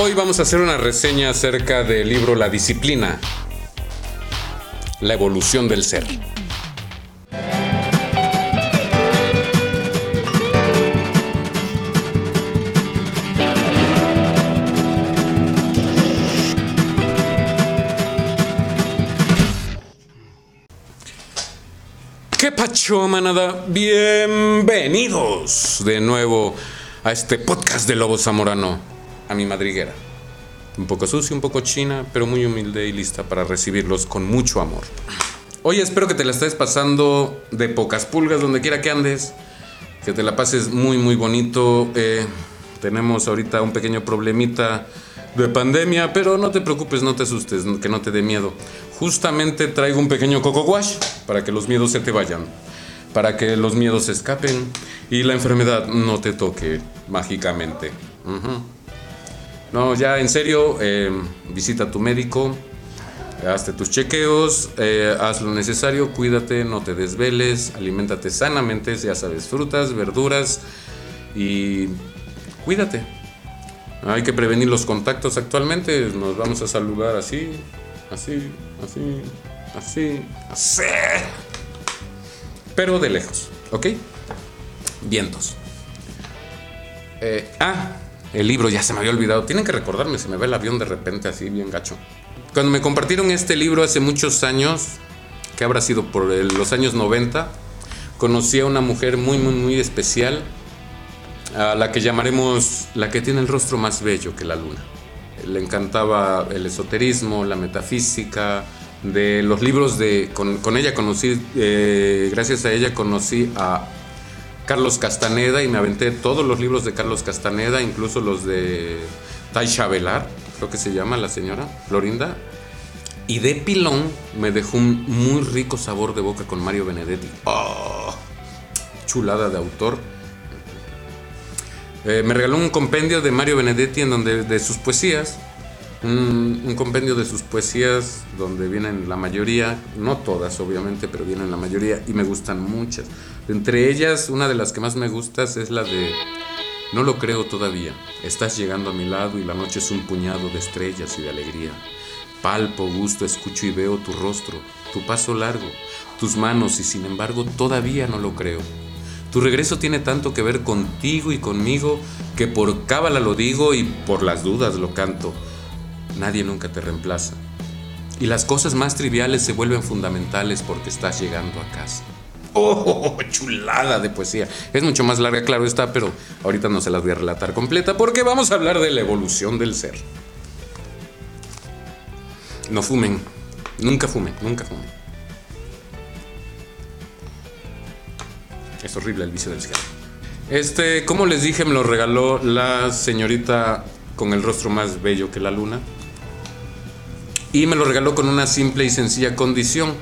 Hoy vamos a hacer una reseña acerca del libro La Disciplina, la evolución del ser. ¿Qué pacho, manada? Bienvenidos de nuevo a este podcast de Lobo Zamorano, a mi madriguera. Un poco sucia, un poco china, pero muy humilde y lista para recibirlos con mucho amor. Oye, espero que te la estés pasando de pocas pulgas donde quiera que andes. Que te la pases muy, muy bonito. Eh, tenemos ahorita un pequeño problemita de pandemia, pero no te preocupes, no te asustes, que no te dé miedo. Justamente traigo un pequeño coco wash para que los miedos se te vayan, para que los miedos se escapen y la enfermedad no te toque mágicamente. Ujú. No, ya en serio, eh, visita a tu médico, hazte tus chequeos, eh, haz lo necesario, cuídate, no te desveles, aliméntate sanamente, ya sabes, frutas, verduras y cuídate. Hay que prevenir los contactos actualmente, nos vamos a saludar así, así, así, así, así. Pero de lejos, ¿ok? Vientos. Eh, ah, el libro ya se me había olvidado. Tienen que recordarme, se me ve el avión de repente así, bien gacho. Cuando me compartieron este libro hace muchos años, que habrá sido por los años 90, conocí a una mujer muy, muy, muy especial, a la que llamaremos la que tiene el rostro más bello que la luna. Le encantaba el esoterismo, la metafísica, de los libros de... Con, con ella conocí, eh, gracias a ella conocí a Carlos Castaneda y me aventé todos los libros de Carlos Castaneda, incluso los de Taisha Velar, creo que se llama la señora Florinda. Y de pilón me dejó un muy rico sabor de boca con Mario Benedetti. ¡Oh! Chulada de autor. Eh, me regaló un compendio de Mario Benedetti en donde de sus poesías. Un, un compendio de sus poesías donde vienen la mayoría, no todas obviamente, pero vienen la mayoría y me gustan muchas. Entre ellas, una de las que más me gustas es la de No lo creo todavía. Estás llegando a mi lado y la noche es un puñado de estrellas y de alegría. Palpo, gusto, escucho y veo tu rostro, tu paso largo, tus manos y sin embargo todavía no lo creo. Tu regreso tiene tanto que ver contigo y conmigo que por cábala lo digo y por las dudas lo canto. Nadie nunca te reemplaza. Y las cosas más triviales se vuelven fundamentales porque estás llegando a casa. ¡Oh, chulada de poesía! Es mucho más larga, claro está, pero ahorita no se las voy a relatar completa porque vamos a hablar de la evolución del ser. No fumen. Nunca fumen, nunca fumen. Es horrible el vicio del cigarro. Este, como les dije, me lo regaló la señorita con el rostro más bello que la luna. Y me lo regaló con una simple y sencilla condición.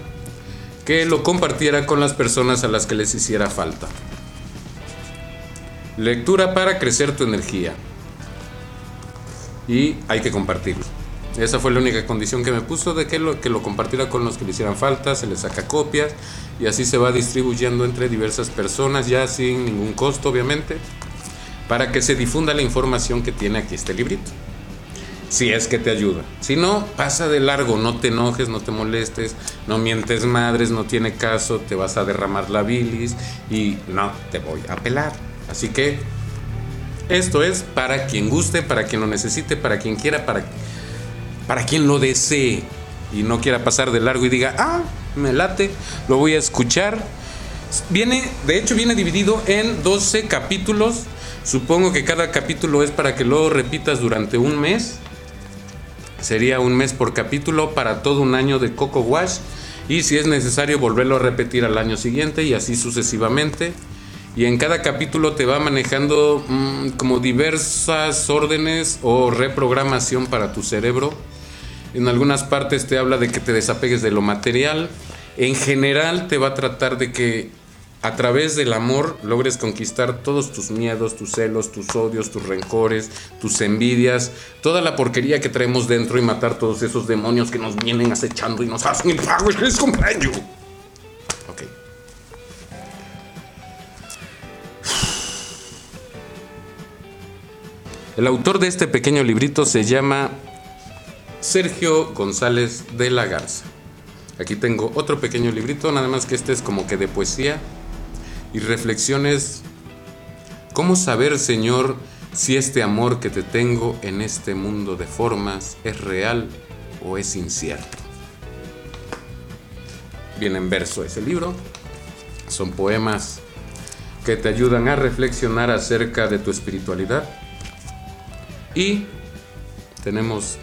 Que lo compartiera con las personas a las que les hiciera falta. Lectura para crecer tu energía. Y hay que compartirlo. Esa fue la única condición que me puso de que lo, que lo compartiera con los que le hicieran falta, se le saca copias y así se va distribuyendo entre diversas personas ya sin ningún costo obviamente para que se difunda la información que tiene aquí este librito. Si es que te ayuda. Si no, pasa de largo, no te enojes, no te molestes, no mientes madres, no tiene caso, te vas a derramar la bilis y no, te voy a pelar. Así que esto es para quien guste, para quien lo necesite, para quien quiera, para, para quien lo desee y no quiera pasar de largo y diga, ah, me late, lo voy a escuchar. Viene, de hecho, viene dividido en 12 capítulos. Supongo que cada capítulo es para que lo repitas durante un mes. Sería un mes por capítulo para todo un año de Coco Wash. Y si es necesario, volverlo a repetir al año siguiente y así sucesivamente. Y en cada capítulo te va manejando mm, como diversas órdenes o reprogramación para tu cerebro. En algunas partes te habla de que te desapegues de lo material. En general te va a tratar de que a través del amor logres conquistar todos tus miedos, tus celos, tus odios, tus rencores, tus envidias, toda la porquería que traemos dentro y matar todos esos demonios que nos vienen acechando y nos hacen el pago. ¡Es cumpleaños! Ok. El autor de este pequeño librito se llama Sergio González de la Garza. Aquí tengo otro pequeño librito, nada más que este es como que de poesía y reflexiones. ¿Cómo saber, Señor, si este amor que te tengo en este mundo de formas es real o es incierto? Viene en verso ese libro. Son poemas que te ayudan a reflexionar acerca de tu espiritualidad. Y tenemos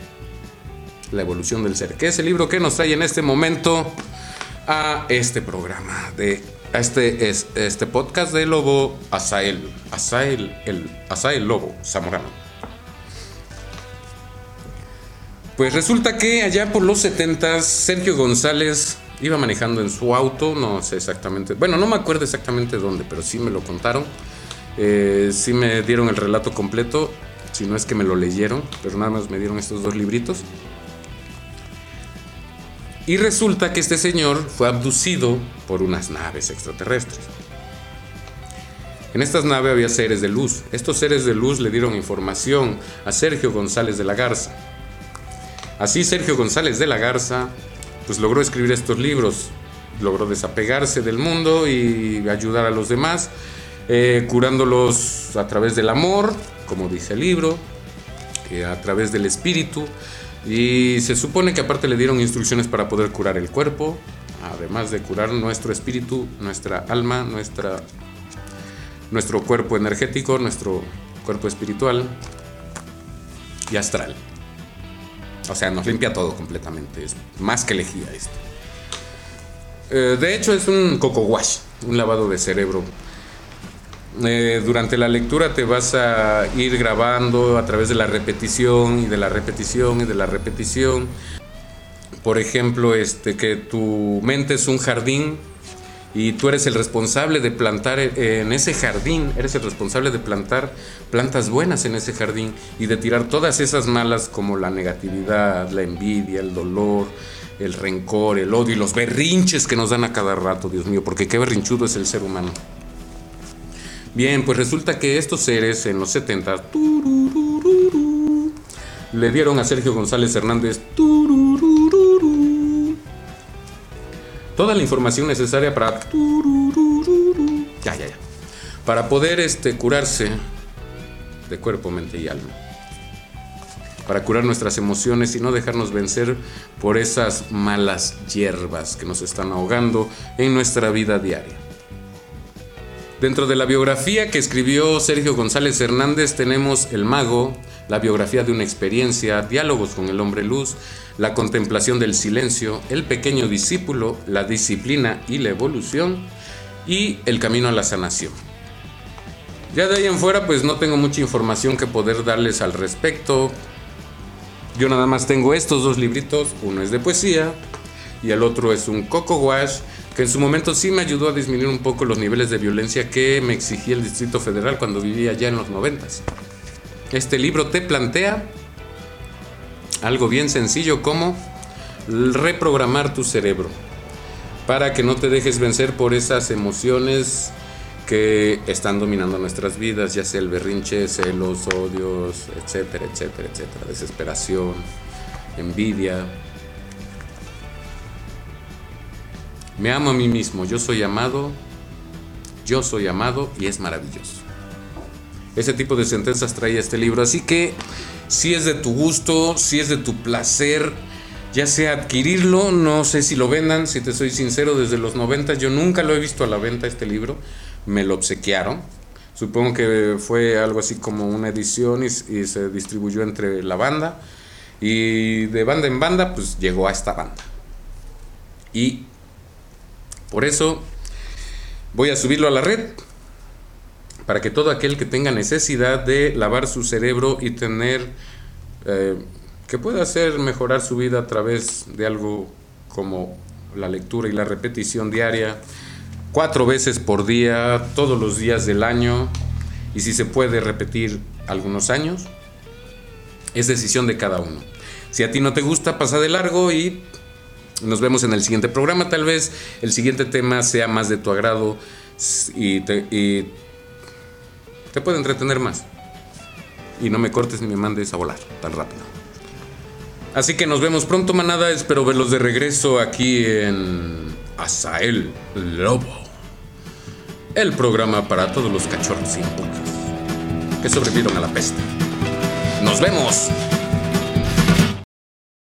La evolución del ser, que es el libro que nos trae en este momento a este programa, de, este, este podcast de Lobo Asael, Asael, el Asael Lobo Zamorano. Pues resulta que allá por los 70 Sergio González iba manejando en su auto, no sé exactamente, bueno, no me acuerdo exactamente dónde, pero sí me lo contaron, eh, sí me dieron el relato completo, si no es que me lo leyeron, pero nada más me dieron estos dos libritos. Y resulta que este señor fue abducido por unas naves extraterrestres. En estas naves había seres de luz. Estos seres de luz le dieron información a Sergio González de la Garza. Así Sergio González de la Garza pues logró escribir estos libros, logró desapegarse del mundo y ayudar a los demás, eh, curándolos a través del amor, como dice el libro, a través del espíritu, y se supone que aparte le dieron instrucciones para poder curar el cuerpo, además de curar nuestro espíritu, nuestra alma, nuestra, nuestro cuerpo energético, nuestro cuerpo espiritual y astral. O sea, nos limpia todo completamente. Es más que lejía esto. Eh, de hecho, es un coco wash, un lavado de cerebro. Eh, durante la lectura te vas a ir grabando a través de la repetición y de la repetición y de la repetición. Por ejemplo, este, que tu mente es un jardín y tú eres el responsable de plantar en ese jardín, eres el responsable de plantar plantas buenas en ese jardín y de tirar todas esas malas como la negatividad, la envidia, el dolor, el rencor, el odio y los berrinches que nos dan a cada rato, Dios mío, porque qué berrinchudo es el ser humano. Bien, pues resulta que estos seres en los 70 le dieron a Sergio González Hernández toda la información necesaria para ya, ya, ya, para poder este, curarse de cuerpo, mente y alma. Para curar nuestras emociones y no dejarnos vencer por esas malas hierbas que nos están ahogando en nuestra vida diaria. Dentro de la biografía que escribió Sergio González Hernández tenemos El Mago, la biografía de una experiencia, diálogos con el hombre luz, la contemplación del silencio, el pequeño discípulo, la disciplina y la evolución y el camino a la sanación. Ya de ahí en fuera pues no tengo mucha información que poder darles al respecto. Yo nada más tengo estos dos libritos, uno es de poesía y el otro es un coco wash que en su momento sí me ayudó a disminuir un poco los niveles de violencia que me exigía el Distrito Federal cuando vivía ya en los noventas. Este libro te plantea algo bien sencillo como reprogramar tu cerebro para que no te dejes vencer por esas emociones que están dominando nuestras vidas, ya sea el berrinche, celos, odios, etcétera, etcétera, etcétera, desesperación, envidia. Me amo a mí mismo, yo soy amado, yo soy amado y es maravilloso. Ese tipo de sentencias trae este libro, así que si es de tu gusto, si es de tu placer, ya sea adquirirlo, no sé si lo vendan, si te soy sincero, desde los 90 yo nunca lo he visto a la venta este libro, me lo obsequiaron. Supongo que fue algo así como una edición y, y se distribuyó entre la banda. Y de banda en banda, pues llegó a esta banda. Y por eso voy a subirlo a la red para que todo aquel que tenga necesidad de lavar su cerebro y tener eh, que pueda hacer mejorar su vida a través de algo como la lectura y la repetición diaria, cuatro veces por día, todos los días del año, y si se puede repetir algunos años, es decisión de cada uno. Si a ti no te gusta, pasa de largo y nos vemos en el siguiente programa. Tal vez el siguiente tema sea más de tu agrado y te, y puede entretener más. y no me cortes ni me mandes a volar tan rápido. Así que nos vemos pronto, manada. Espero verlos de regreso aquí en Asael Lobo. El programa para todos los cachorros pulgas que sobrevivieron a la peste. ¡Nos vemos!